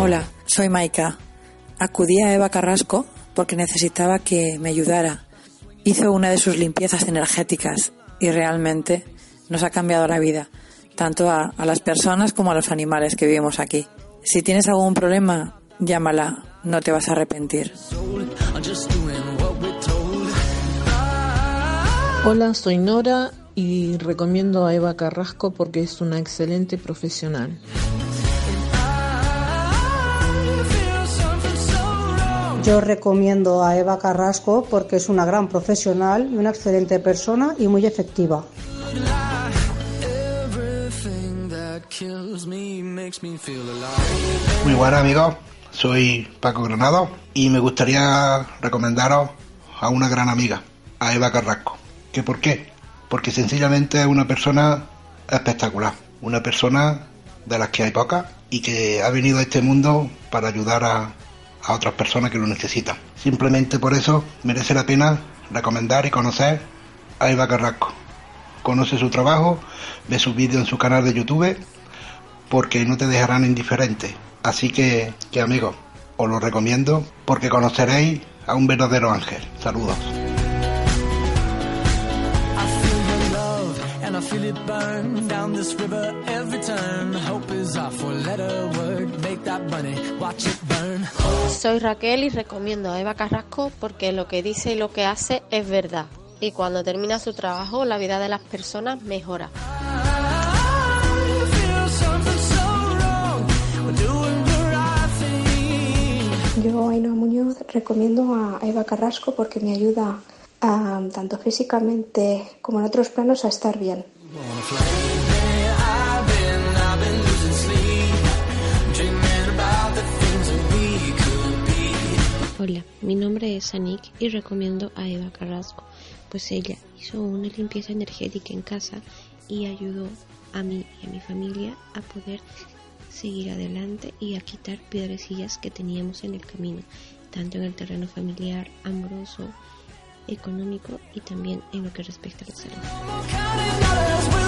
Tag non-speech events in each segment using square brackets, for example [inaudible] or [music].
Hola, soy Maika. Acudí a Eva Carrasco porque necesitaba que me ayudara. Hizo una de sus limpiezas energéticas y realmente nos ha cambiado la vida, tanto a, a las personas como a los animales que vivimos aquí. Si tienes algún problema, llámala, no te vas a arrepentir. Hola, soy Nora y recomiendo a Eva Carrasco porque es una excelente profesional. Yo recomiendo a Eva Carrasco porque es una gran profesional y una excelente persona y muy efectiva. Muy buenas amigos, soy Paco Granado y me gustaría recomendaros a una gran amiga, a Eva Carrasco. ¿Qué por qué? Porque sencillamente es una persona espectacular, una persona de las que hay pocas y que ha venido a este mundo para ayudar a, a otras personas que lo necesitan. Simplemente por eso merece la pena recomendar y conocer a Eva Carrasco. Conoce su trabajo, ve sus vídeos en su canal de YouTube, porque no te dejarán indiferente. Así que, que amigos, os lo recomiendo porque conoceréis a un verdadero ángel. Saludos. Soy Raquel y recomiendo a Eva Carrasco porque lo que dice y lo que hace es verdad. Y cuando termina su trabajo, la vida de las personas mejora. Yo, Ainhoa Muñoz, recomiendo a Eva Carrasco porque me ayuda a, tanto físicamente como en otros planos a estar bien. Hola, mi nombre es Anik y recomiendo a Eva Carrasco, pues ella hizo una limpieza energética en casa y ayudó a mí y a mi familia a poder seguir adelante y a quitar piedrecillas que teníamos en el camino, tanto en el terreno familiar, amoroso, económico y también en lo que respecta a la salud.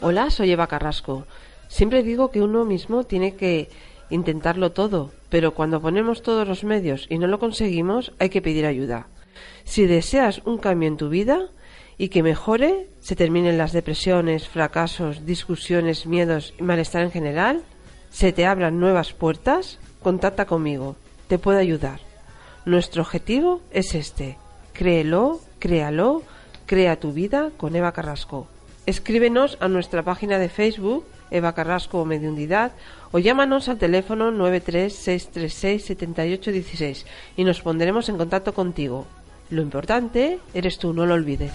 Hola, soy Eva Carrasco. Siempre digo que uno mismo tiene que intentarlo todo, pero cuando ponemos todos los medios y no lo conseguimos, hay que pedir ayuda. Si deseas un cambio en tu vida y que mejore, se terminen las depresiones, fracasos, discusiones, miedos y malestar en general, se te abran nuevas puertas, contacta conmigo, te puedo ayudar. Nuestro objetivo es este. Créelo, créalo, crea tu vida con Eva Carrasco. Escríbenos a nuestra página de Facebook, Eva Carrasco o Mediundidad, o llámanos al teléfono 936367816 y nos pondremos en contacto contigo. Lo importante eres tú, no lo olvides.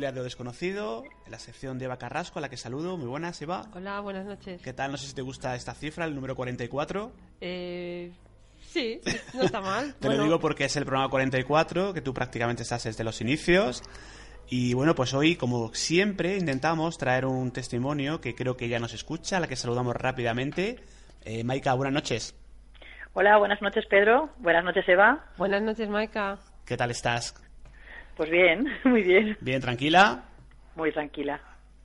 Tertulia de lo Desconocido, en la sección de Eva Carrasco, a la que saludo. Muy buenas, Eva. Hola, buenas noches. ¿Qué tal? No sé si te gusta esta cifra, el número 44. Eh, Sí, no está mal. [laughs] Te lo digo porque es el programa 44, que tú prácticamente estás desde los inicios. Y bueno, pues hoy, como siempre, intentamos traer un testimonio que creo que ya nos escucha, a la que saludamos rápidamente. Eh, Maika, buenas noches. Hola, buenas noches Pedro, buenas noches Eva. Buenas noches Maika. ¿Qué tal estás? Pues bien, [laughs] muy bien. ¿Bien, tranquila? Muy tranquila.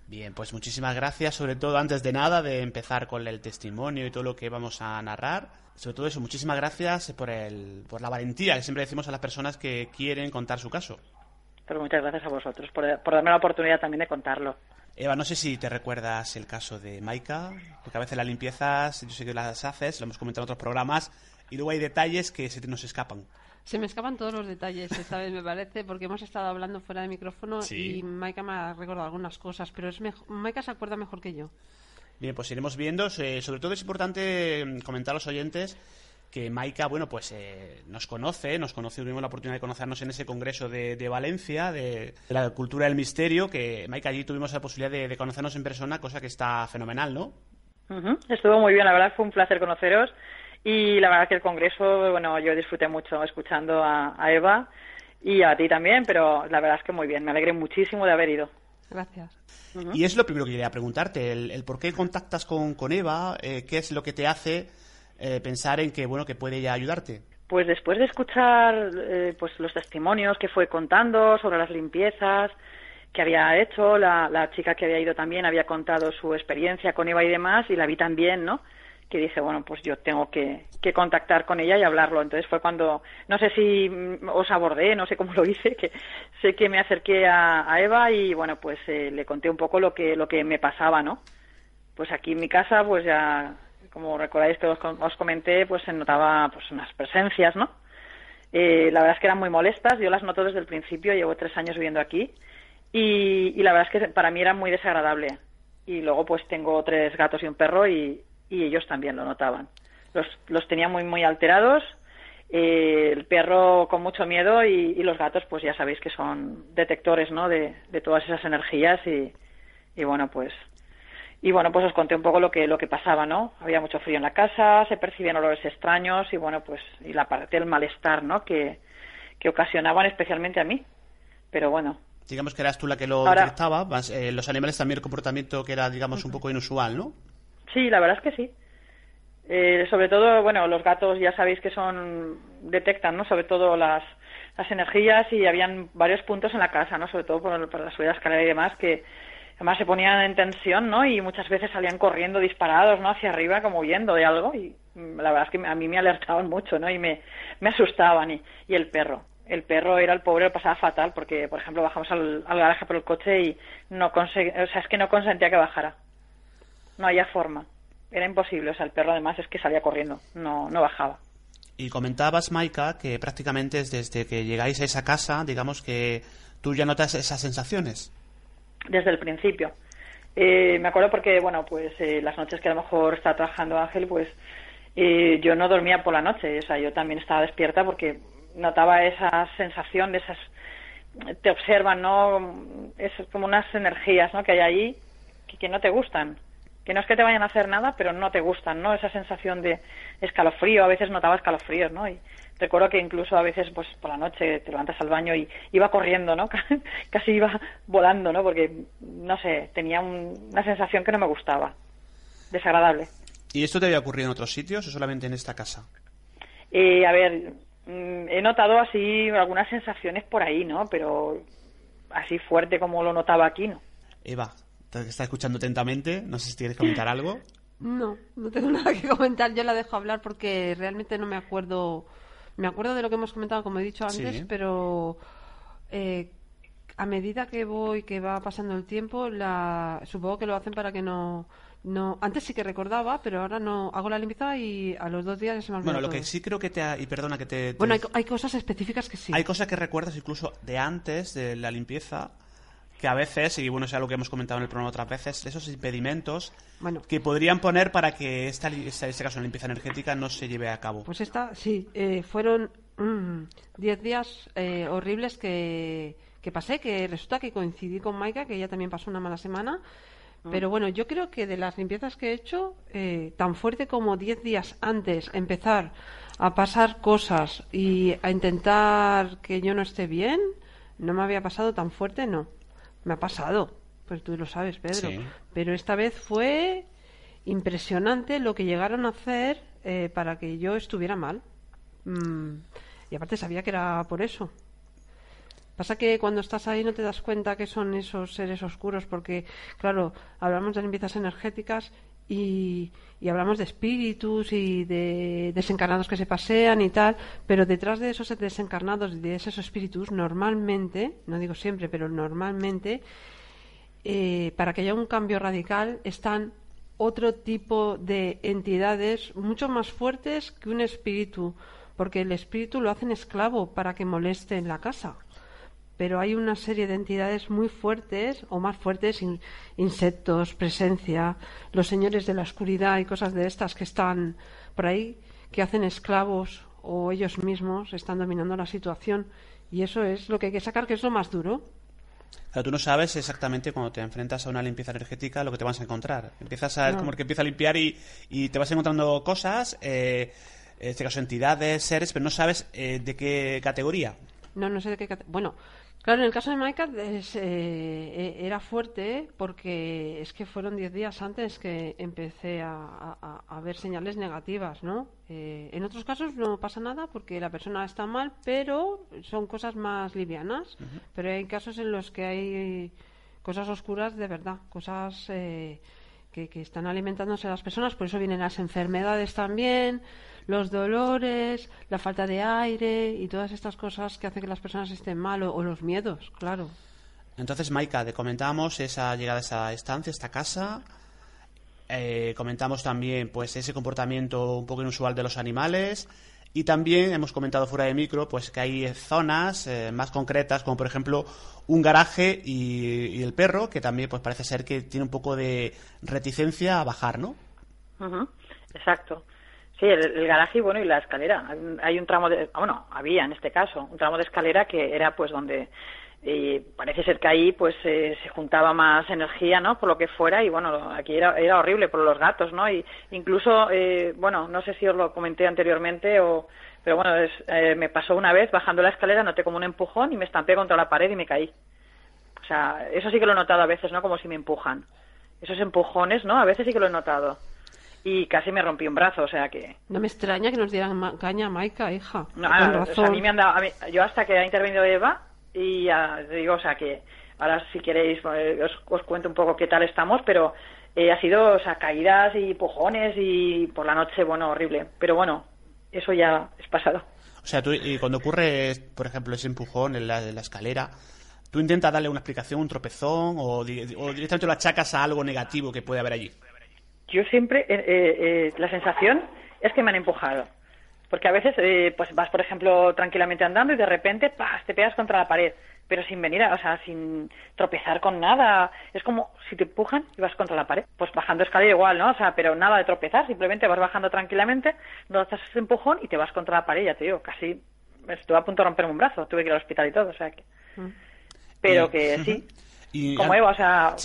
Bien, pues muchísimas gracias, sobre todo antes de nada, de empezar con el testimonio y todo lo que vamos a narrar. Sobre todo eso, muchísimas gracias por, el, por la valentía que siempre decimos a las personas que quieren contar su caso. Pero muchas gracias a vosotros por, por darme la oportunidad también de contarlo. Eva, no sé si te recuerdas el caso de Maika, porque a veces las limpiezas, yo sé que las haces, lo hemos comentado en otros programas, y luego hay detalles que se nos escapan. Se me escapan todos los detalles esta vez, me parece, porque hemos estado hablando fuera de micrófono y Maika me ha recordado algunas cosas, pero es Maika se acuerda mejor que yo. Bien, pues iremos viendo. sobre todo es importante mm, comentar a los oyentes que Maika, bueno, pues eh, nos conoce, nos conoce, tuvimos la oportunidad de conocernos en ese congreso de, Valencia, de, la cultura del misterio, que Maika allí tuvimos la posibilidad de, conocernos en persona, cosa que está fenomenal, ¿no? Estuvo muy bien, la verdad fue un placer conoceros y la verdad que el congreso, bueno, yo disfruté mucho escuchando a, Eva y a ti también, pero la verdad es que muy bien, me alegré muchísimo de haber ido. Gracias. Y es lo primero que quería preguntarte, el, por qué contactas con, con Eva, eh, qué es lo que te hace eh, pensar en que, bueno, que puede ya ayudarte. Pues después de escuchar eh, pues los testimonios que fue contando sobre las limpiezas que había hecho, la, la chica que había ido también había contado su experiencia con Eva y demás, y la vi también, ¿no? Que dije, bueno, pues yo tengo que, que, contactar con ella y hablarlo. Entonces fue cuando, no sé si os abordé, no sé cómo lo hice, que sé que me acerqué a, Eva y bueno, pues eh, le conté un poco lo que, lo que me pasaba, ¿no? Pues aquí en mi casa, pues ya, como recordáis que os, os comenté, pues se notaba pues unas presencias, ¿no? Eh, la verdad es que eran muy molestas, yo las noto desde el principio, llevo tres años viviendo aquí y, y la verdad es que para mí era muy desagradable. Y luego pues tengo tres gatos y un perro y, y ellos también lo notaban. Los, los tenía muy, muy alterados, eh, el perro con mucho miedo y, los gatos, pues ya sabéis que son detectores, ¿no? De, de todas esas energías y, y, bueno, pues y bueno, pues os conté un poco lo que lo que pasaba, ¿no? Había mucho frío en la casa, se percibían olores extraños y bueno, pues y la parte del malestar, ¿no? Que, que ocasionaban especialmente a mí. Pero bueno, digamos que eras tú la que lo detectaba, eh, los animales también el comportamiento que era, digamos, un poco inusual, ¿no? Sí, la verdad es que sí. Eh, sobre todo, bueno, los gatos ya sabéis que son detectan, ¿no? Sobre todo las, las energías y habían varios puntos en la casa, ¿no? Sobre todo por, por la subida de escalera y demás que además se ponían en tensión, ¿no? Y muchas veces salían corriendo disparados, ¿no? Hacia arriba como huyendo de algo y la verdad es que a mí me alertaban mucho, ¿no? Y me, me asustaban y, y el perro. El perro era el pobre, lo pasaba fatal porque, por ejemplo, bajamos al, garaje por el coche y no conseguía, o sea, es que no consentía que bajara no había forma. Era imposible, o sea, el perro además es que salía corriendo, no, no bajaba. Y comentabas, Maika, que prácticamente desde que llegáis a esa casa, digamos que tú ya notas esas sensaciones. Desde el principio. Eh, me acuerdo porque, bueno, pues eh, las noches que a lo mejor está trabajando Ángel, pues eh, yo no dormía por la noche, o sea, yo también estaba despierta porque notaba esa sensación de esas te observan, ¿no? Es como unas energías, ¿no? Que hay ahí que, que no te gustan que no es que te vayan a hacer nada, pero no te gustan, ¿no? Esa sensación de escalofrío, a veces notaba escalofríos, ¿no? Y recuerdo que incluso a veces, pues por la noche te levantas al baño y iba corriendo, ¿no? [laughs] Casi iba volando, ¿no? Porque, no sé, tenía una sensación que no me gustaba, desagradable. ¿Y esto te había ocurrido en otros sitios o solamente en esta casa? Eh, a ver, mm, he notado así algunas sensaciones por ahí, ¿no? Pero así fuerte como lo notaba aquí, ¿no? Eva, está escuchando atentamente. No sé si quieres comentar algo. No, no tengo [laughs] nada que comentar. Yo la dejo hablar porque realmente no me acuerdo. Me acuerdo de lo que hemos comentado, como he dicho antes, pero eh, a medida que voy, que va pasando el tiempo, la, supongo que lo hacen para que no, no. Antes sí que recordaba, pero ahora no. Hago la limpieza y a los dos días se me olvida. Bueno, lo que sí creo que te. Ha, y perdona que te. Bueno, hay, hay, cosas específicas que sí. Hay cosas que recuerdas incluso de antes de la limpieza que a veces, y bueno, es algo que hemos comentado en el programa otras veces, esos impedimentos que podrían poner para que esta, este caso, la limpieza energética no se lleve a cabo. Pues esta, sí, eh, fueron 10 mm, días eh, horribles que, que pasé, que resulta que coincidí con Maika, que ella también pasó una mala semana. Mm. Pero bueno, yo creo que de las limpiezas que he hecho, eh, tan fuerte como 10 días antes empezar a pasar cosas y a intentar que yo no esté bien, no me había pasado tan fuerte, no. Me ha pasado, pues tú lo sabes, Pedro. Pero esta vez fue impresionante lo que llegaron a hacer eh, para que yo estuviera mal. Mm, y aparte sabía que era por eso. Pasa que cuando estás ahí no te das cuenta que son esos seres oscuros, porque, claro, hablamos de limpiezas energéticas y, hablamos de espíritus y de desencarnados que se pasean y tal, pero detrás de esos desencarnados y de esos espíritus, normalmente, no digo siempre, pero normalmente, eh, para que haya un cambio radical, están otro tipo de entidades mucho más fuertes que un espíritu, porque el espíritu lo hacen esclavo para que moleste en la casa pero hay una serie de entidades muy fuertes o más fuertes, insectos, presencia, los señores de la oscuridad y cosas de estas que están por ahí, que hacen esclavos o ellos mismos están dominando la situación. Y eso es lo que hay que sacar, que es lo más duro. Pero tú no sabes exactamente cuando te enfrentas a una limpieza energética lo que te vas a encontrar. Empiezas a, como que empieza a limpiar y, y te vas encontrando cosas, eh, en este caso entidades, seres, pero no sabes eh, de qué categoría. No, no sé de qué categoría. Bueno, Claro, en el caso de Maika eh, eh, era fuerte porque es que fueron 10 días antes que empecé a, ver señales negativas, ¿no? Eh, en otros casos no pasa nada porque la persona está mal, pero son cosas más livianas. Pero hay casos en los que hay cosas oscuras de verdad, cosas que, que están alimentándose a las personas, por eso vienen las enfermedades también los dolores, la falta de aire y todas estas cosas que hacen que las personas estén mal o, los miedos, claro. Entonces, Maika, te comentamos esa llegada a esa estancia, esta casa. Eh, comentamos también pues ese comportamiento un poco inusual de los animales y también hemos comentado fuera de micro pues que hay zonas eh, más concretas como por ejemplo un garaje y, el perro que también pues parece ser que tiene un poco de reticencia a bajar no exacto Sí, el, garaje y bueno y la escalera. Hay un tramo de, bueno, había en este caso un tramo de escalera que era pues donde y parece ser que ahí pues eh, se juntaba más energía, ¿no? Por lo que fuera y bueno, aquí era, era horrible por los gatos, ¿no? Y incluso, eh, bueno, no sé si os lo comenté anteriormente o, pero bueno, eh, me pasó una vez bajando la escalera, noté como un empujón y me estampé contra la pared y me caí. O sea, eso sí que lo he notado a veces, ¿no? Como si me empujan. Esos empujones, ¿no? A veces sí que lo he notado y casi me rompí un brazo, o sea que... No me extraña que nos dieran caña a Maika, hija. No, a, mí me han dado... yo hasta que ha intervenido Eva, y ya digo, o sea que ahora si queréis eh, os, cuento un poco qué tal estamos, pero eh, ha sido, o sea, caídas y pujones y por la noche, bueno, horrible. Pero bueno, eso ya es pasado. O sea, tú, y cuando ocurre, por ejemplo, ese empujón en la, en la escalera, ¿tú intentas darle una explicación, un tropezón, o, o directamente lo achacas a algo negativo que puede haber allí? Yo siempre, eh, eh, eh, la sensación es que me han empujado. Porque a veces, pues vas, por ejemplo, tranquilamente andando y de repente, ¡pah! te pegas contra la pared. Pero sin venir, o sea, sin tropezar con nada. Es como si te empujan y vas contra la pared. Pues bajando escalera igual, ¿no? O sea, pero nada de tropezar, simplemente vas bajando tranquilamente, no haces ese empujón y te vas contra la pared, ya te digo, casi estuve a punto de romperme un brazo, tuve que ir al hospital y todo, o sea que... Mm. Pero que sí, [laughs] como Eva, o sea,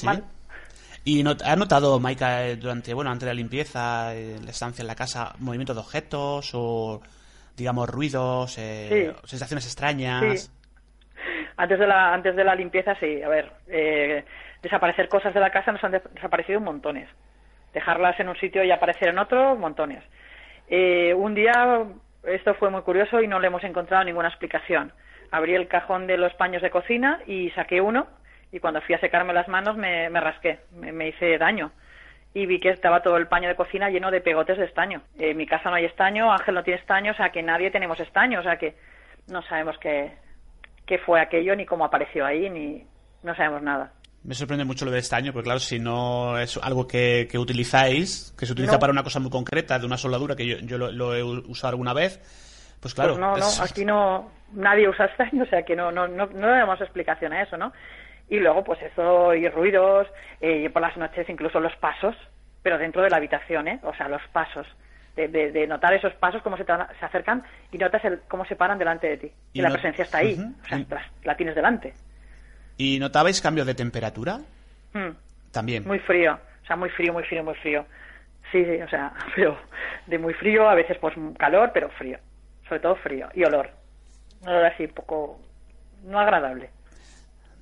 ¿Y has notado, Maika, eh, durante, bueno, antes de la limpieza, eh, la estancia en la casa, movimientos de objetos o, digamos, ruidos, eh, sensaciones extrañas? Antes de la, antes de la limpieza, sí. A ver, desaparecer cosas de la casa nos han desaparecido montones. Dejarlas en un sitio y aparecer en otro, montones. un día, esto fue muy curioso y no le hemos encontrado ninguna explicación. Abrí el cajón de los paños de cocina y saqué uno y cuando fui a secarme las manos me, rasqué, me, hice daño y vi que estaba todo el paño de cocina lleno de pegotes de estaño. En mi casa no hay estaño, Ángel no tiene estaño, o sea que nadie tenemos estaño, o sea que no sabemos qué, qué fue aquello, ni cómo apareció ahí, ni no sabemos nada. Me sorprende mucho lo de estaño, porque claro, si no es algo que, que utilizáis, que se utiliza para una cosa muy concreta, de una soldadura, que yo, yo lo, he usado alguna vez, pues claro. Pues no, no, aquí no, nadie usa [laughs] estaño, o sea que no, no, no, no damos explicación a eso, ¿no? Y luego pues eso y ruidos eh, y por las noches incluso los pasos pero dentro de la habitación ¿eh? o sea los pasos de, notar esos pasos cómo se, se acercan y notas el, cómo se paran delante de ti y, la presencia está ahí o sea la, tienes delante y notabais cambios de temperatura mm. también muy frío o sea muy frío muy frío muy frío Sí, sí, o sea, [laughs] pero de muy frío, a veces pues calor, pero frío. Sobre todo frío. Y olor. Un olor así un poco no agradable.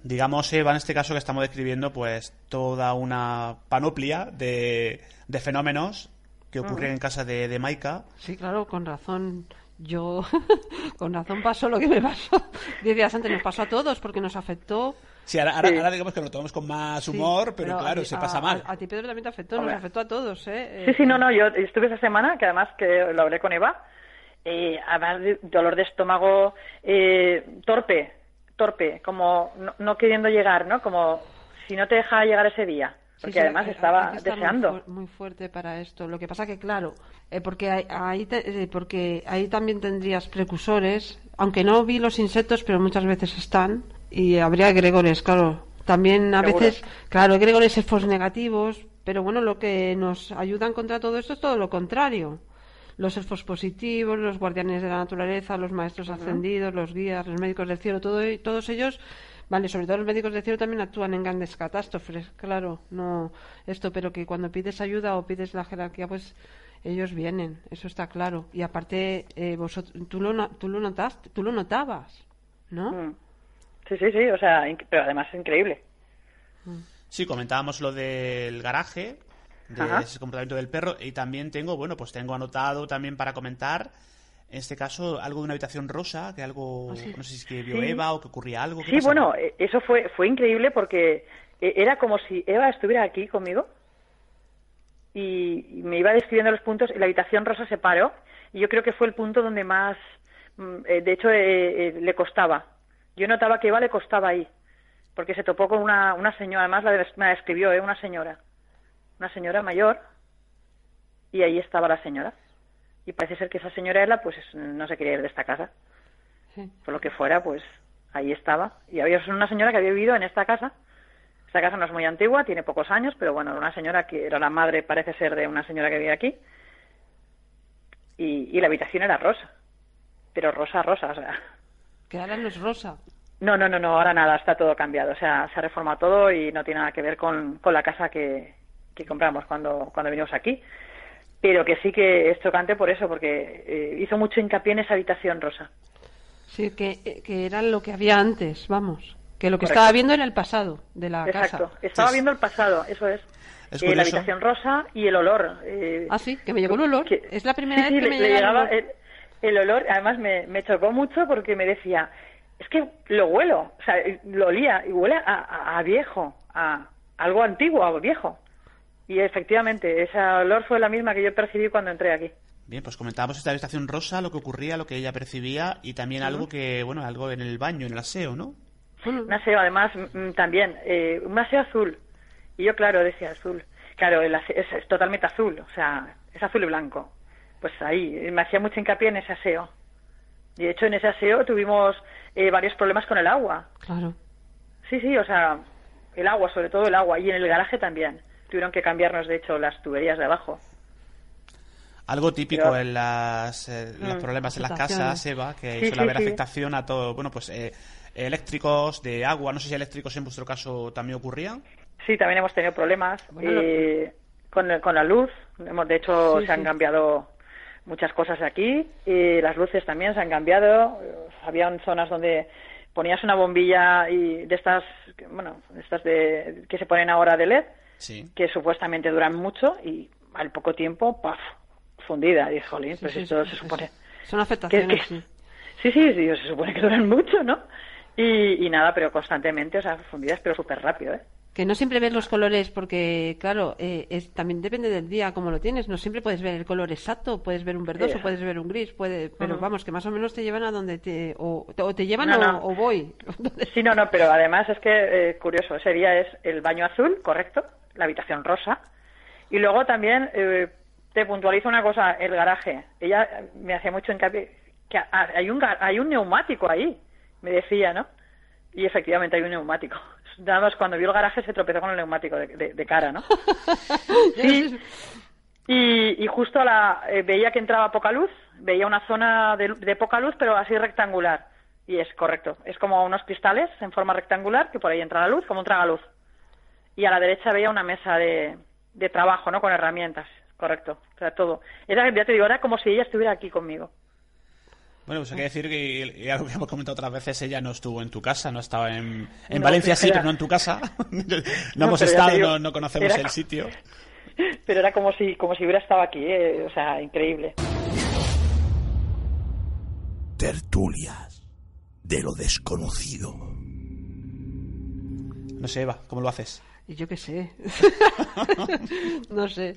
Digamos, Eva, en este caso que estamos describiendo, pues toda una panoplia de, de fenómenos que ocurren en casa de, de Maika. Sí, claro, con razón. Yo, [laughs] con razón pasó lo que me pasó. Diez días antes nos pasó a todos porque nos afectó. Sí, ahora, ahora, ahora digamos que lo tomamos con más humor, Sí, pero, claro, ti- se a- pasa mal. A, a ti, Pedro, también te afectó, nos afectó a todos, ¿eh? Sí, sí, no, no, yo estuve esa semana, que además que lo hablé con Eva, eh, además de dolor de estómago eh, torpe, torpe, como no, no queriendo llegar, ¿no? Como si no te deja llegar ese día, porque sí, además estaba muy deseando. fu- Muy, fuerte para esto. Lo que pasa que, claro, eh, porque hay- ahí, te- eh, porque ahí también tendrías precursores, aunque no vi los insectos, pero muchas veces están, y habría egregores, claro. También a Seguro. veces, claro, egregores EFOS negativos, pero bueno, lo que nos ayudan contra todo esto es todo lo contrario. Los elfos positivos, los guardianes de la naturaleza, los maestros ascendidos, los guías, los médicos del cielo, todo, todos ellos, vale, sobre todo los médicos del cielo también actúan en grandes catástrofes, claro, no esto, pero que cuando pides ayuda o pides la jerarquía, pues ellos vienen, eso está claro. Y aparte, eh, vosotros, tú lo, no- tú lo notaste, tú lo notabas, ¿no? Mm. Sí, sí, sí, o sea, pero además es increíble. Sí, comentábamos lo del garaje, de Ajá. ese comportamiento del perro, y también tengo, bueno, pues tengo anotado también para comentar, en este caso, algo de una habitación rosa, que algo, Ah, sí. no sé si es que vio Sí. Eva o que ocurría algo. ¿qué Sí, pasaba? bueno, eh, eso fue, fue increíble porque eh, era como si Eva estuviera aquí conmigo y, me iba describiendo los puntos y la habitación rosa se paró y yo creo que fue el punto donde más, mm, eh, de hecho, eh, eh, le costaba. Yo notaba que Eva le costaba ahí porque se topó con una, una señora, además la me la describió, ¿eh? una señora, una señora mayor y ahí estaba la señora. Y parece ser que esa señora era, pues no se quería ir de esta casa Sí. por lo que fuera, pues ahí estaba. Y había una señora que había vivido en esta casa. Esta casa no es muy antigua, tiene pocos años, pero bueno, era una señora que era la madre, parece ser, de una señora que vive aquí. Y, y la habitación era rosa. Pero rosa, rosa, o sea. Que ahora no es rosa. No, no, no, no, ahora nada, está todo cambiado. O sea, se ha reformado todo y no tiene nada que ver con, con la casa que, que compramos cuando, cuando vinimos aquí. Pero que sí que es chocante por eso, porque eh, hizo mucho hincapié en esa habitación rosa. Sí, que, eh, que era lo que había antes, vamos. Que lo que Correcto. estaba viendo era el pasado de la Exacto, casa. estaba viendo el pasado, eso es. Es Eh, la habitación rosa y el olor. eh, Ah, sí, que me llegó el olor. que- Es la primera sí, vez sí, que me le, el llegaba olor. el, el olor, además me, me chocó mucho porque me decía, es que lo huelo, o sea, lo olía y huele a, a- a viejo, a algo antiguo, a viejo. Y efectivamente, ese olor fue la misma que yo percibí cuando entré aquí. Bien, pues comentábamos esta habitación rosa, lo que ocurría, lo que ella percibía, y también algo que, bueno, algo en el baño, en el aseo, ¿no? Un aseo, además, mm, también, eh, un aseo azul. Y yo, claro, decía azul. Claro, el ase- es, es totalmente azul, o sea, es azul y blanco. Pues ahí, eh, me hacía mucho hincapié en ese aseo. Y de hecho, en ese aseo tuvimos eh, varios problemas con el agua. Claro. Sí, sí, o sea, el agua, sobre todo el agua. Y en el garaje también. Tuvieron que cambiarnos, de hecho, las tuberías de abajo. Algo típico Pero- en las, eh, los Mm, problemas en las casas, Eva, que Sí, suele sí, haber sí. afectación a todo, bueno, pues eh, eléctricos, de agua, no sé si eléctricos en vuestro caso también ocurrían. Sí, también hemos tenido problemas Bueno, lo- eh, con, con la luz. Hemos, de hecho, Sí, se han cambiado muchas cosas aquí. Y las luces también se han cambiado. Eh, Habían zonas donde ponías una bombilla y de estas, bueno, de estas de, que se ponen ahora de LED, Sí. que supuestamente duran mucho y al poco tiempo, ¡paf! fundida. Dices, jolín, Sí, pues sí, esto se supone... Son afectaciones, que- sí. Sí, sí, sí, se supone que duran mucho, ¿no? Y, y nada, pero constantemente, o sea, fundidas, pero súper rápido, ¿eh? Que no siempre ves los colores porque, claro, eh, es, también depende del día como lo tienes. No siempre puedes ver el color exacto, puedes ver un verdoso, puedes ver un gris, puede, pero vamos, que más o menos te llevan a donde te... O, o te llevan No, o, no. o voy. Sí, no, no, pero además es que, eh, curioso, ese día es el baño azul, correcto, la habitación rosa, y luego también eh, te puntualizo una cosa, el garaje. Ella me hacía mucho hincapié que ha- hay un, hay un neumático ahí, me decía, ¿no? Y efectivamente hay un neumático. [laughs] Nada más cuando vio el garaje se tropezó con el neumático de, de- de cara, ¿no? [laughs] Sí. Y, y justo a la, eh, veía que entraba poca luz, veía una zona de, de poca luz, pero así rectangular. Y es correcto, es como unos cristales en forma rectangular que por ahí entra la luz, como un tragaluz. Y a la derecha veía una mesa de, de trabajo, ¿no? Con herramientas. correcto. O sea, todo. Era, ya te digo, era como si ella estuviera aquí conmigo. Bueno, pues hay que decir que, y algo que hemos comentado otras veces, ella no estuvo en tu casa, no estaba en, en Valencia, sí, pero no en tu casa. [laughs] no, hemos estado, no, conocemos el sitio. [laughs] Pero era como si, como si hubiera estado aquí, ¿eh? o sea, increíble. Tertulias de lo desconocido. No sé, Eva, ¿cómo lo haces? Yo qué sé. [laughs] no sé.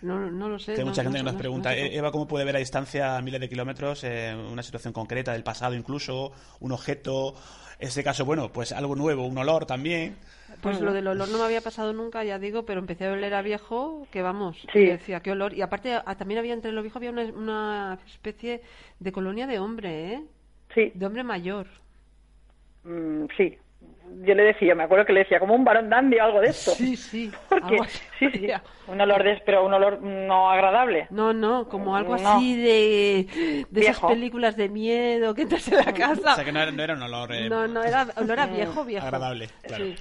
No, no lo sé. Hay mucha gente que nos pregunta, Eva, ¿cómo puede ver a distancia a miles de kilómetros eh, una situación concreta del pasado incluso, un objeto? En este caso, bueno, pues algo nuevo, un olor también. Pues lo del olor no me había pasado nunca, ya digo, pero empecé a oler a viejo, que vamos, sí. decía, qué olor. Y aparte, también había entre los viejos había una, especie de colonia de hombre, ¿eh? Sí. De hombre mayor. Mm, sí, yo le decía, me acuerdo que le decía, como un varón dandy o algo de esto. Sí, sí. [laughs] Porque, sí, sí, [laughs] un olor de, pero un olor no agradable. No, no, como algo así de, de esas películas de miedo que entras en la [laughs] casa. O sea, que no era, no era un olor... Eh, no, no, era olor a viejo, viejo. Agradable, claro. Sí.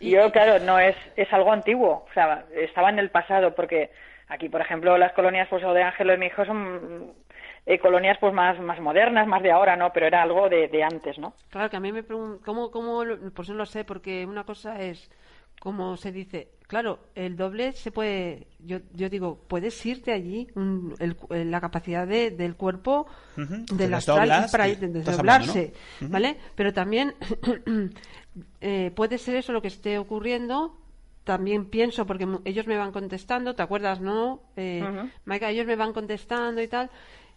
Y yo, claro, no es, es algo antiguo, o sea, estaba en el pasado, porque aquí, por ejemplo, las colonias pues, de Ángelo y mi hijo son eh, colonias pues más, más modernas, más de ahora, ¿no? Pero era algo de, de antes, ¿no? Claro, que a mí me preguntan, ¿cómo, cómo, pues no lo sé, porque una cosa es, como se dice, claro, el doble se puede, yo, yo digo, puedes irte allí, un, el, la capacidad de, del cuerpo, uh -huh. del astral, para ir, desdoblarse, ¿no? uh -huh. ¿vale? Pero también [clears throat] eh, puede ser eso lo que esté ocurriendo también pienso, porque ellos me van contestando, ¿te acuerdas, no? Eh, uh -huh. Maika, ellos me van contestando y tal,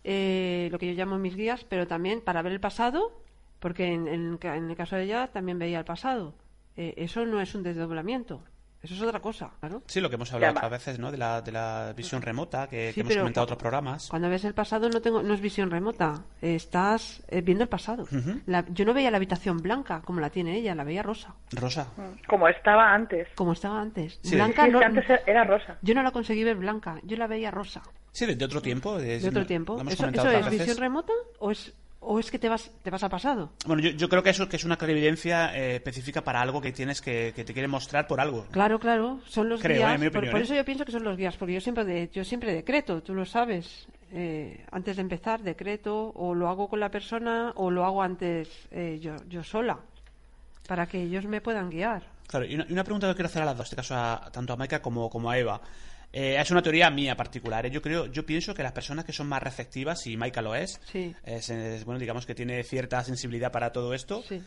eh, lo que yo llamo mis guías, pero también para ver el pasado, porque en, en, en el caso de ella también veía el pasado. Eh, eso no es un desdoblamiento. Eso es otra cosa, claro. Sí, lo que hemos hablado otras veces, ¿no? De la, de la visión remota, que, sí, que hemos comentado en otros programas. Cuando ves el pasado no tengo no es visión remota, estás eh, viendo el pasado. Uh -huh. la, yo no veía la habitación blanca como la tiene ella, la veía rosa. Rosa. Como estaba antes. Como estaba antes. Sí. Blanca sí, no, antes era rosa. Yo no la conseguí ver blanca, yo la veía rosa. Sí, de, de otro tiempo. De, de otro tiempo. ¿Eso, eso es veces. visión remota o es ¿O es que te vas, te vas a pasado? Bueno, yo, yo creo que eso que es una clarividencia eh, específica para algo que tienes que, que, te quiere mostrar por algo. Claro, claro, son los creo, guías. Eh, opinión, por, por, ¿eh? eso yo pienso que son los guías, porque yo siempre, de, yo siempre decreto, tú lo sabes. Eh, antes de empezar, decreto, o lo hago con la persona, o lo hago antes eh, yo, yo sola, para que ellos me puedan guiar. Claro, y una, y una pregunta que quiero hacer a las dos, en este caso a, tanto a Maika como, como a Eva. Eh, es una teoría mía particular. ¿eh? Yo creo, yo pienso que las personas que son más receptivas, y Maika lo es, sí. es, es, bueno, digamos que tiene cierta sensibilidad para todo esto. Sí.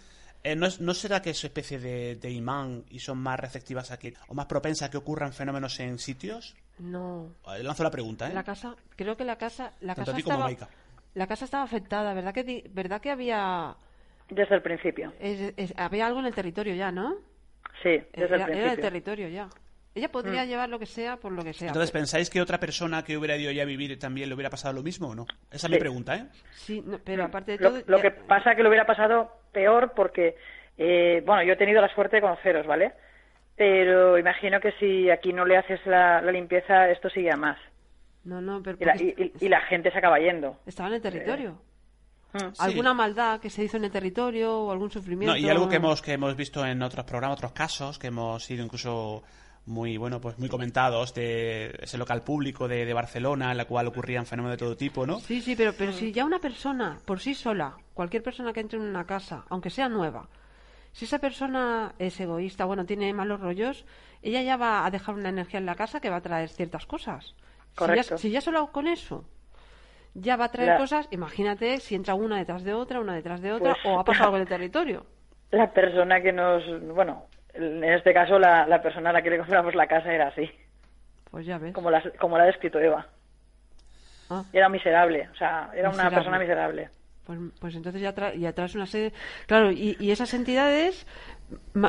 Eh, ¿no, ¿no, será que es especie de, de, imán y son más receptivas a que, o más propensas a que ocurran fenómenos en sitios? No. Le lanzo la pregunta, ¿eh? La casa, creo que la casa, la Tanto casa estaba, Maika. la casa estaba afectada, ¿verdad que, verdad que había? Desde el principio. Es, es, había algo en el territorio ya, ¿no? Sí, desde era, el principio. Era el territorio ya. Ella podría mm. llevar lo que sea por lo que sea. Entonces, ¿pensáis que otra persona que hubiera ido ya a vivir también le hubiera pasado lo mismo o no? Esa es sí. mi pregunta, ¿eh? Sí, no, pero aparte de todo... Lo ya... que pasa es que le hubiera pasado peor porque, eh, bueno, yo he tenido la suerte de conoceros, ¿vale? Pero imagino que si aquí no le haces la, la limpieza, esto sigue a más. No, no, pero... Y la, y, y la, gente se acaba yendo. Estaba en el territorio. Eh. ¿Alguna sí. maldad que se hizo en el territorio o algún sufrimiento? No, y algo que hemos, que hemos visto en otros programas, otros casos, que hemos sido incluso muy bueno pues muy comentados de ese local público de, de, Barcelona en la cual ocurrían fenómenos de todo tipo no sí sí pero pero si ya una persona por sí sola cualquier persona que entre en una casa aunque sea nueva si esa persona es egoísta bueno tiene malos rollos ella ya va a dejar una energía en la casa que va a traer ciertas cosas. Correcto. si ya, si ya solo con eso ya va a traer la... cosas imagínate si entra una detrás de otra una detrás de otra pues, o ha pasado algo en el [laughs] territorio. la persona que nos bueno en este caso la, la, persona a la que le compramos la casa era así. Pues ya ves. Como la, como la ha descrito Eva. Ah. Era miserable, o sea, era miserable. una persona miserable. Pues, pues entonces ya, tra ya traes una serie... Claro, y, y, esas entidades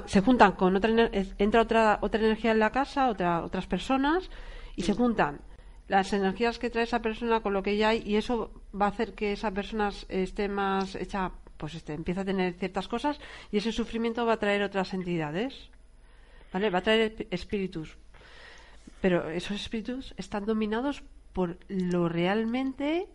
se juntan con otra... Entra otra, otra energía en la casa, otra, otras personas, y se juntan las energías que trae esa persona con lo que ya hay, y eso va a hacer que esa persona esté más hecha pues este, empieza a tener ciertas cosas y ese sufrimiento va a traer otras entidades. ¿Vale? Va a traer espíritus. Pero esos espíritus están dominados por lo realmente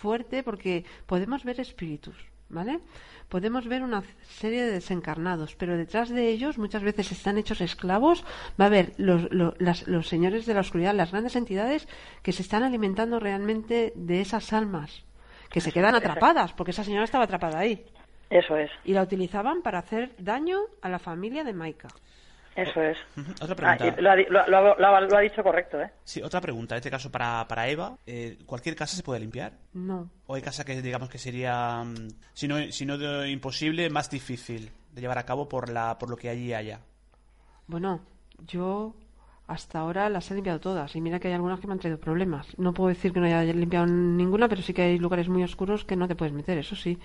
fuerte, porque podemos ver espíritus. ¿vale? Podemos ver una serie de desencarnados, pero detrás de ellos muchas veces están hechos esclavos. Va a haber los, los, los señores de la oscuridad, las grandes entidades que se están alimentando realmente de esas almas, que se quedan atrapadas, porque esa señora estaba atrapada ahí. Eso es, Y la utilizaban para hacer daño a la familia de Maika. eso es. Otra Ah, pregunta. lo, ha, di- lo, lo- lo ha- lo ha dicho correcto, ¿eh? Sí, otra pregunta. En este caso, para, para Eva, eh, ¿cualquier casa se puede limpiar? No. ¿O hay casa que digamos que sería, mm, si no, si no de imposible, más difícil de llevar a cabo por, la, por lo que allí haya? Bueno, yo hasta ahora las he limpiado todas y mira que hay algunas que me han traído problemas. No puedo decir que no haya limpiado ninguna, pero sí que hay lugares muy oscuros que no te puedes meter, eso sí.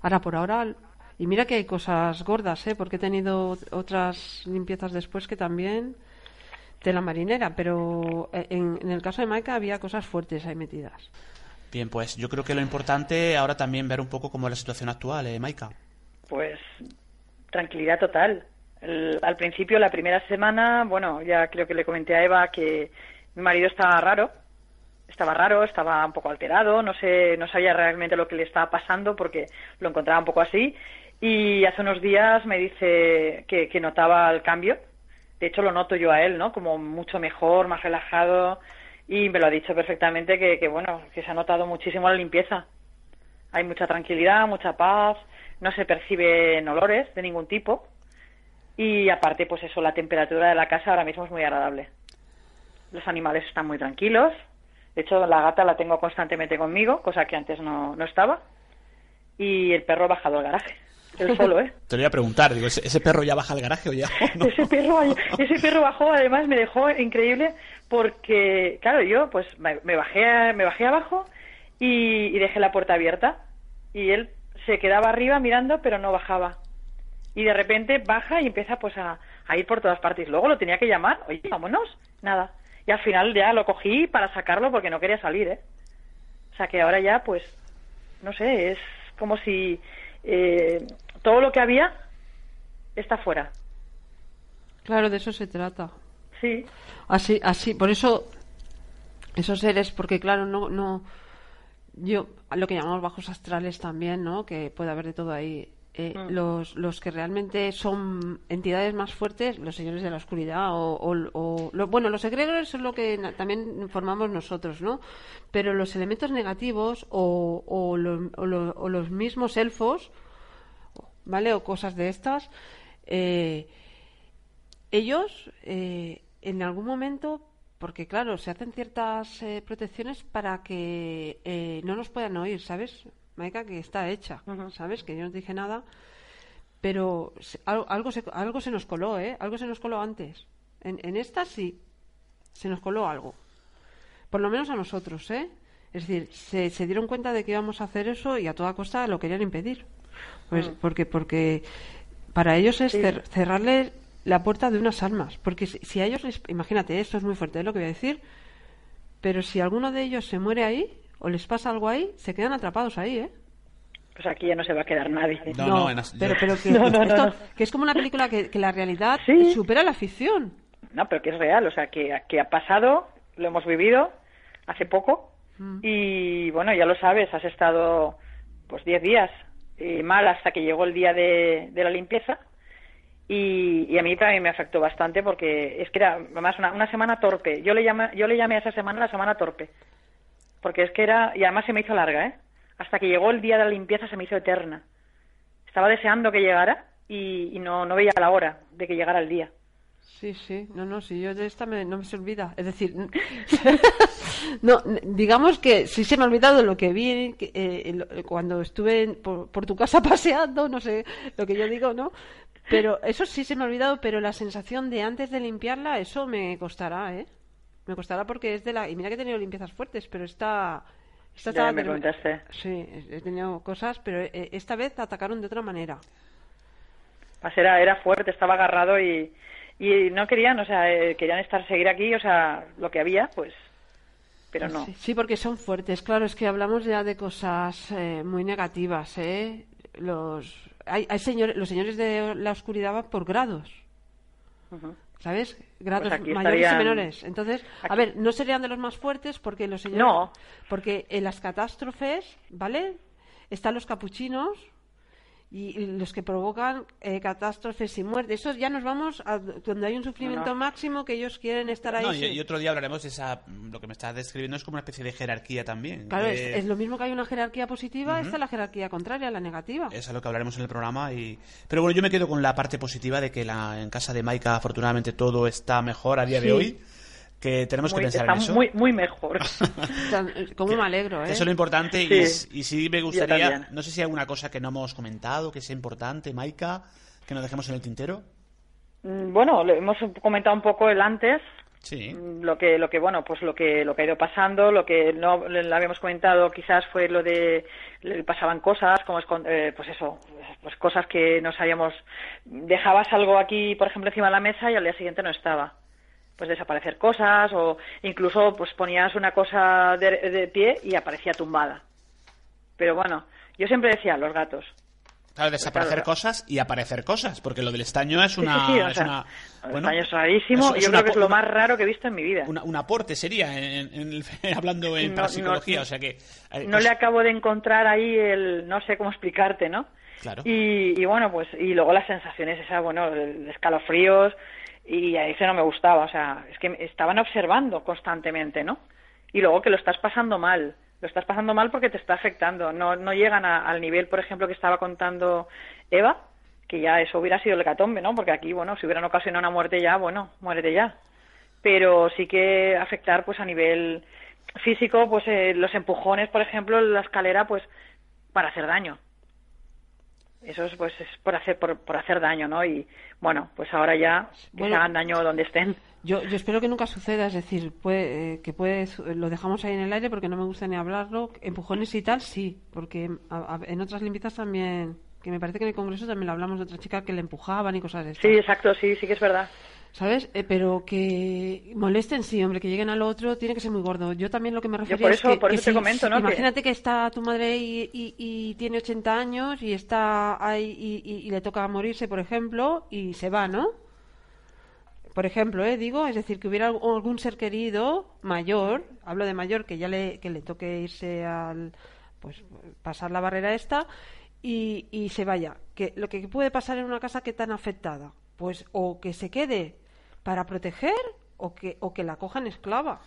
Ahora por ahora y mira que hay cosas gordas, ¿eh? Porque he tenido otras limpiezas después que también tela marinera, pero en, en el caso de Maika había cosas fuertes ahí metidas. Bien, pues yo creo que lo importante ahora también ver un poco cómo es la situación actual, ¿eh, Maika? Pues tranquilidad total. El- al principio, la primera semana, bueno, ya creo que le comenté a Eva que mi marido estaba raro, estaba raro, estaba un poco alterado, no sé, no sabía realmente lo que le estaba pasando porque lo encontraba un poco así. Y hace unos días me dice que, notaba el cambio. De hecho, lo noto yo a él, ¿no? Como mucho mejor, más relajado. Y me lo ha dicho perfectamente que, que bueno, que se ha notado muchísimo la limpieza. Hay mucha tranquilidad, mucha paz, no se perciben olores de ningún tipo. Y aparte, pues eso, la temperatura de la casa ahora mismo es muy agradable. Los animales están muy tranquilos. De hecho, la gata la tengo constantemente conmigo, cosa que antes no, no estaba. Y el perro ha bajado al garaje. Él solo, ¿eh? [laughs] Te lo iba a preguntar, digo, ¿ese, ese perro ya baja al garaje o ya? [laughs] no? Ese perro, ese perro bajó, además me dejó increíble porque, claro, yo pues me, me bajé, me bajé abajo y, y dejé la puerta abierta y él se quedaba arriba mirando pero no bajaba y de repente baja y empieza pues a, a ir por todas partes. Luego lo tenía que llamar, oye, vámonos, nada. Y al final ya lo cogí para sacarlo porque no quería salir, ¿eh? O sea que ahora ya pues, no sé, es como si eh, todo lo que había está fuera. Claro, de eso se trata. Sí. Así, así, por eso esos seres, porque claro, no, no, yo, lo que llamamos bajos astrales también, ¿no? Que puede haber de todo ahí. Eh, Mm. los, los que realmente son entidades más fuertes, los señores de la oscuridad, o, o- o- lo- bueno, los egregores son lo que también formamos nosotros, ¿no? Pero los elementos negativos o, o, lo- o lo- o los mismos elfos, ¿vale? O cosas de estas, eh, ellos eh, en algún momento, porque claro, se hacen ciertas eh, protecciones para que eh, no nos puedan oír, ¿sabes? Maika, que está hecha, ¿sabes? Que yo no te dije nada, pero algo, algo, se, algo se nos coló, ¿eh? Algo se nos coló antes. En, en esta sí, se nos coló algo. Por lo menos a nosotros, ¿eh? Es decir, se, se dieron cuenta de que íbamos a hacer eso y a toda costa lo querían impedir. Pues porque, porque para ellos es Sí. cer- cerrarle la puerta de unas almas. Porque si, si a ellos les. Imagínate, esto es muy fuerte ¿eh? lo que voy a decir. Pero si alguno de ellos se muere ahí o les pasa algo ahí, se quedan atrapados ahí, ¿eh? Pues aquí ya no se va a quedar nadie. pero, pero que, [laughs] No, no, no, esto- no. que es como una película que, que la realidad supera la ficción. No, pero que es real, o sea, que, que ha pasado, lo hemos vivido hace poco Mm. y bueno, ya lo sabes, has estado pues 10 días eh, mal hasta que llegó el día de, de la limpieza y, y a mí también me afectó bastante porque es que era además una, una semana torpe. Yo le, llama, yo le llamé a esa semana la semana torpe porque es que era, y además se me hizo larga, ¿eh? Hasta que llegó el día de la limpieza se me hizo eterna. Estaba deseando que llegara y, no, no veía la hora de que llegara el día. Sí, sí, no, no, si yo de esta me- no me se olvida. Es decir, [laughs] no, digamos que sí se me ha olvidado lo que vi que, eh, lo- cuando estuve por, por tu casa [laughs] paseando, no sé lo que yo digo, ¿no? Pero eso sí se me ha olvidado, pero la sensación de antes de limpiarla, eso me costará, ¿eh? Me costará porque es de la... Y mira que he tenido limpiezas fuertes, pero esta... esta Ya me. Sí, he tenido cosas, pero eh, esta vez atacaron de otra manera. Pues era, era fuerte, estaba agarrado y, y no querían, o sea, eh, querían estar, seguir aquí, o sea, lo que había, pues, pero no. Sí, sí, porque son fuertes. Claro, es que hablamos ya de cosas eh, muy negativas, ¿eh? Los, hay, hay señores, los señores de la oscuridad van por grados. ¿Sabes? Grados Pues aquí mayores estarían- y menores. Entonces, a ver, no serían de los más fuertes porque los señores... No. Porque en las catástrofes, ¿vale? están los capuchinos y los que provocan eh, catástrofes y muerte. Eso ya nos vamos a donde hay un sufrimiento máximo que ellos quieren estar ahí. No, y, otro día hablaremos de esa. Lo que me estás describiendo es como una especie de jerarquía también. Claro, es, lo mismo que hay una jerarquía positiva, esta es la jerarquía contraria, la negativa. Es a lo que hablaremos en el programa. y Pero bueno, yo me quedo con la parte positiva de que la, en casa de Maika, afortunadamente, todo está mejor a día de hoy que tenemos que pensar en eso. Muy, muy mejor. [laughs] Como me alegro, ¿eh? Eso es lo importante y, sí me gustaría, no sé si hay alguna cosa que no hemos comentado, que sea importante, Maika, que nos dejemos en el tintero. Mm, bueno, hemos comentado un poco el antes, Sí. Mm, lo que, lo que, bueno, pues lo que, lo que ha ido pasando, lo que no le habíamos comentado quizás fue lo de, le pasaban cosas, como es, eh, pues eso, pues cosas que no sabíamos, dejabas algo aquí, por ejemplo, encima de la mesa y al día siguiente no estaba pues desaparecer cosas o incluso pues ponías una cosa de, pie y aparecía tumbada. Pero bueno, yo siempre decía los gatos. Claro, desaparecer cosas y aparecer cosas, porque lo del estaño es una... Sí, es una el estaño es rarísimo y yo creo que es lo más raro que he visto en mi vida. un aporte sería, en, [laughs] hablando en parapsicología, o sea que... Eh, no le acabo de encontrar ahí el... no sé cómo explicarte, ¿no? Claro. Y, y bueno, pues, y luego las sensaciones esas, bueno, escalofríos, y a ese no me gustaba, o sea, es que estaban observando constantemente, ¿no? Y luego que lo estás pasando mal, lo estás pasando mal porque te está afectando, no, no llegan al nivel, por ejemplo, que estaba contando Eva, que ya eso hubiera sido el catombe, ¿no? Porque aquí, bueno, si hubieran ocasionado una muerte ya, bueno, muérete ya. Pero sí que afectar, pues a nivel físico, pues eh, los empujones, por ejemplo, la escalera, pues para hacer daño. Eso es, pues, es por hacer por, por hacer daño, ¿no? Y bueno, pues ahora ya que se hagan daño donde estén. Yo, yo espero que nunca suceda, es decir, puede, eh, que puedes, lo dejamos ahí en el aire porque no me gusta ni hablarlo. Empujones y tal, sí, porque en otras limpiezas también, que me parece que en el Congreso también lo hablamos de otra chica que le empujaban y cosas de Sí, exacto, sí, sí que es verdad. ¿Sabes? Eh, pero que molesten, sí, hombre, que lleguen al otro tiene que ser muy gordo. Yo también lo que me refiero por eso, es que, por eso te comento, ¿no? Imagínate que... está tu madre y, y, tiene 80 años y está ahí y, le toca morirse, por ejemplo, y se va, ¿no? Por ejemplo, ¿eh? digo, es decir, que hubiera algún ser querido mayor, hablo de mayor, que ya le, que le toque irse al, pues, pasar la barrera esta y, y se vaya. Que lo que puede pasar en una casa que tan afectada, pues o que se quede para proteger o que, o que la cojan esclava.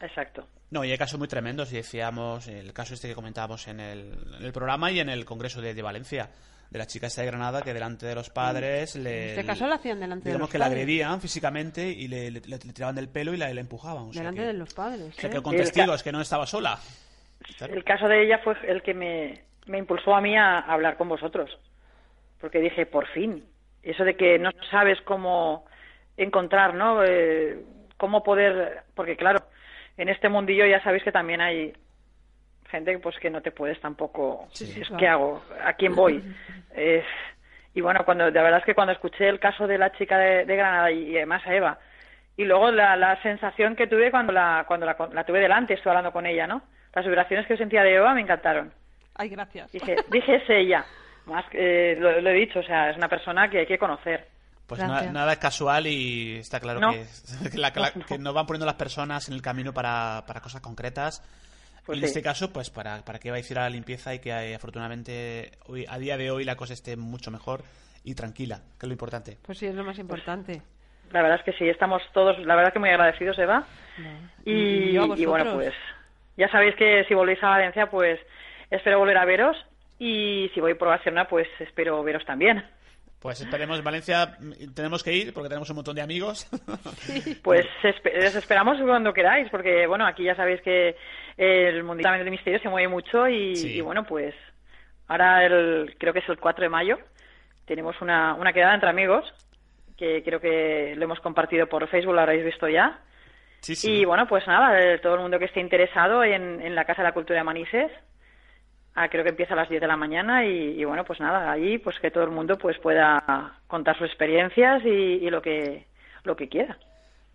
Exacto. No, y hay casos muy tremendos, y decíamos, el caso este que comentábamos en el, en el programa y en el Congreso de, Valencia, de la chica esta de Granada que delante de los padres le... En este caso la hacían delante de los que la agredían físicamente y le, le, tiraban del pelo y la, le empujaban. delante de los padres. O sea, que ¿eh? con testigos, que no estaba sola. El caso de ella fue el que me, me impulsó a mí a hablar con vosotros. Porque dije, por fin, eso de que no sabes cómo encontrar, ¿no? Eh, cómo poder, porque claro, en este mundillo ya sabéis que también hay gente pues que no te puedes tampoco, ¿qué hago? ¿A quién voy? [laughs] y bueno, cuando de verdad es que cuando escuché el caso de la chica de, Granada y, además a Eva, y luego la, la sensación que tuve cuando la cuando la, la, tuve delante, estuve hablando con ella, ¿no? Las vibraciones que sentía de Eva me encantaron. Ay, gracias. Dije, dije es ella. Más, eh, lo, lo, he dicho, o sea, es una persona que hay que conocer. Pues nada es casual y está claro que, [laughs] [laughs] nos van poniendo las personas en el camino para, para cosas concretas. Pues en este caso, pues para, para que va a ir a la limpieza y que eh, afortunadamente hoy, a día de hoy la cosa esté mucho mejor y tranquila, que es lo importante. Pues sí, es lo más importante. La verdad es que sí, estamos todos, la verdad que muy agradecidos, Eva. Y, y, bueno, pues ya sabéis que si volvéis a Valencia, pues espero volver a veros. Y si voy por Barcelona, pues espero veros también. Pues esperemos, Valencia, tenemos que ir porque tenemos un montón de amigos. [laughs] Pues les esperamos cuando queráis, porque bueno, aquí ya sabéis que el mundo del misterio se mueve mucho y, bueno, pues ahora el, creo que es el 4 de mayo, tenemos una, una quedada entre amigos, que creo que lo hemos compartido por Facebook, lo habréis visto ya. Y bueno, pues nada, eh, todo el mundo que esté interesado en, en la Casa de la Cultura de Manises, Ah, creo que empieza a las 10 de la mañana y, bueno, pues nada, allí pues que todo el mundo pues pueda contar sus experiencias y, lo que lo que quiera.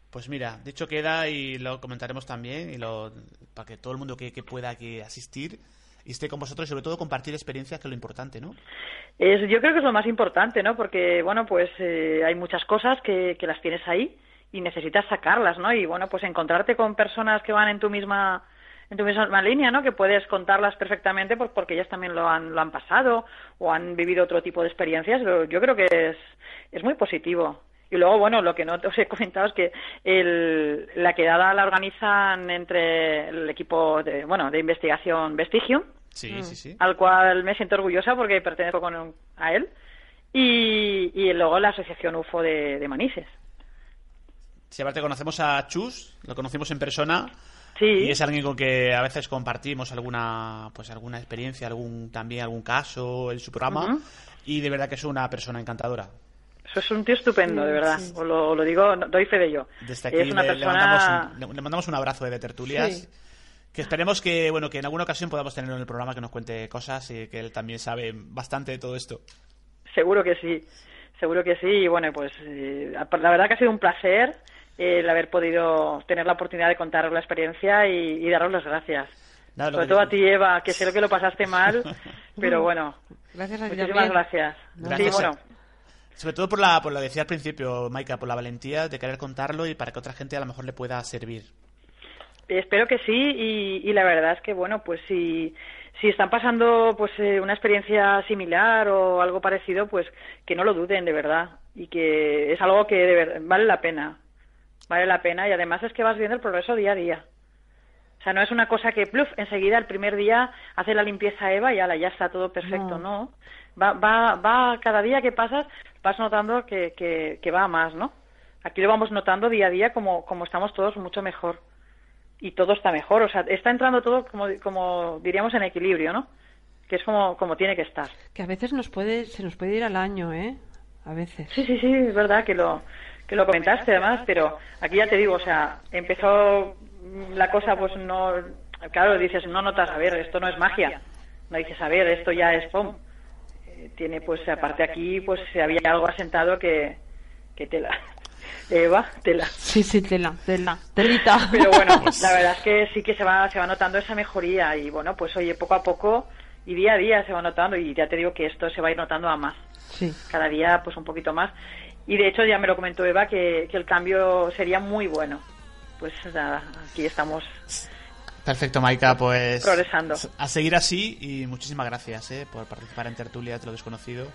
Pues mira, dicho queda y lo comentaremos también y lo para que todo el mundo que, pueda que asistir y esté con vosotros y sobre todo compartir experiencias que es lo importante, ¿no? Es, yo creo que es lo más importante, ¿no? Porque bueno, pues eh, hay muchas cosas que, que las tienes ahí y necesitas sacarlas, ¿no? Y bueno, pues encontrarte con personas que van en tu misma en tu misma línea, ¿no? Que puedes contarlas perfectamente pues porque ellas también lo han, lo han pasado o han vivido otro tipo de experiencias. Yo creo que es, es muy positivo. Y luego, bueno, lo que no os he [laughs] comentado es que el, la quedada la organizan entre el equipo de, bueno, de investigación Vestigium, Sí, sí, sí. al cual me siento orgullosa porque pertenezco con, a él, y, y luego la Asociación UFO de, de Manises. Sí, aparte conocemos a Chus, lo conocimos en persona. Sí. Y es alguien con que a veces compartimos alguna, pues alguna experiencia, algún también algún caso en su programa. Y de verdad que es una persona encantadora. Eso es un tío estupendo, de verdad. Os lo, lo digo, doy fe de ello. Desde aquí es una le, mandamos un, le- mandamos un abrazo de tertulias. Sí. Que esperemos que, bueno, que en alguna ocasión podamos tenerlo en el programa que nos cuente cosas y que él también sabe bastante de todo esto. Seguro que sí, seguro que sí. Y bueno, pues eh, la verdad que ha sido un placer el haber podido tener la oportunidad de contaros la experiencia y, y daros las gracias. Nada, Sobre todo a ti, Eva, que sé lo que lo pasaste mal, [laughs] pero bueno. Gracias a ti Muchísimas también. gracias. Gracias. Sí, bueno, Sobre todo por la, por lo que decía al principio, Maika, por la valentía de querer contarlo y para que otra gente a lo mejor le pueda servir. Espero que sí y, y la verdad es que bueno pues si si están pasando pues eh, una experiencia similar o algo parecido pues que no lo duden de verdad y que es algo que de ver- vale la pena vale la pena y además es que vas viendo el progreso día a día o sea no es una cosa que pluf enseguida el primer día hace la limpieza Eva y ala, ya está todo perfecto no va va va cada día que pasas vas notando que, que, que va a más no aquí lo vamos notando día a día como como estamos todos mucho mejor y todo está mejor. O sea, está entrando todo, como, como diríamos, en equilibrio, ¿no? Que es como, como tiene que estar. Que a veces nos puede, se nos puede ir al año, ¿eh? A veces. Sí, sí, sí, es verdad que lo, que lo comentaste además, pero aquí ya te digo, o sea, empezó la cosa, pues no. Claro, dices, no notas, a ver, esto no es magia. No dices, a ver, esto ya es pom. Eh, tiene, pues, aparte aquí, pues había algo asentado que, que tela. [laughs] Eva, tela. Sí, sí, tela, tela, telita. Pero bueno, [laughs] la verdad es que sí que se va, se va notando esa mejoría y bueno, pues oye, poco a poco y día a día se va notando y ya te digo que esto se va a ir notando a más. Sí. Cada día pues un poquito más. Y de hecho ya me lo comentó Eva que, que el cambio sería muy bueno. Pues nada, aquí estamos Perfecto, Maika, pues progresando. a seguir así y muchísimas gracias eh, por participar en Tertulia de lo desconocido.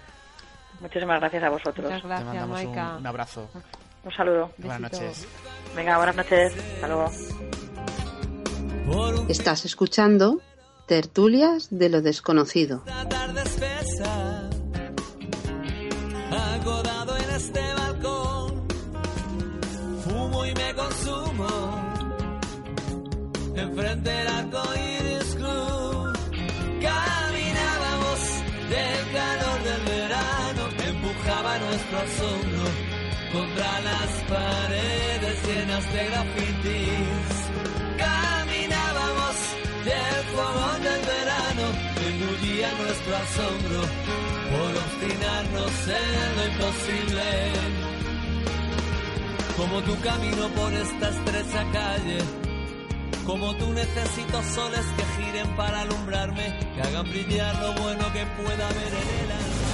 Muchísimas gracias a vosotros. Muchas Te gracias, mandamos un, Maika. un abrazo. Un saludo. Buenas noches. Venga, buenas noches. Hasta luego. Estás escuchando Tertulias de lo desconocido. Este balcón, fumo y me consumo, enfrente del arco iris club, caminábamos del calor del verano, empujaba nuestro asombro contra las paredes llenas de grafitis. Caminábamos del fogón del verano, engullía nuestro asombro por obstinarnos en lo imposible. Como tu camino por esta estrecha calle, como tú necesito soles que giren para alumbrarme, que hagan brillar lo bueno que pueda haber en el alma.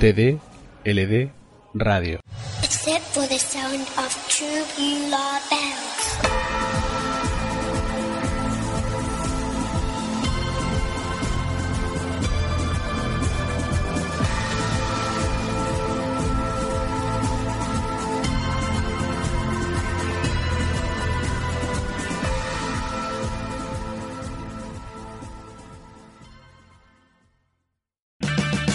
TD, LD, Radio. Except for the sound of true bells.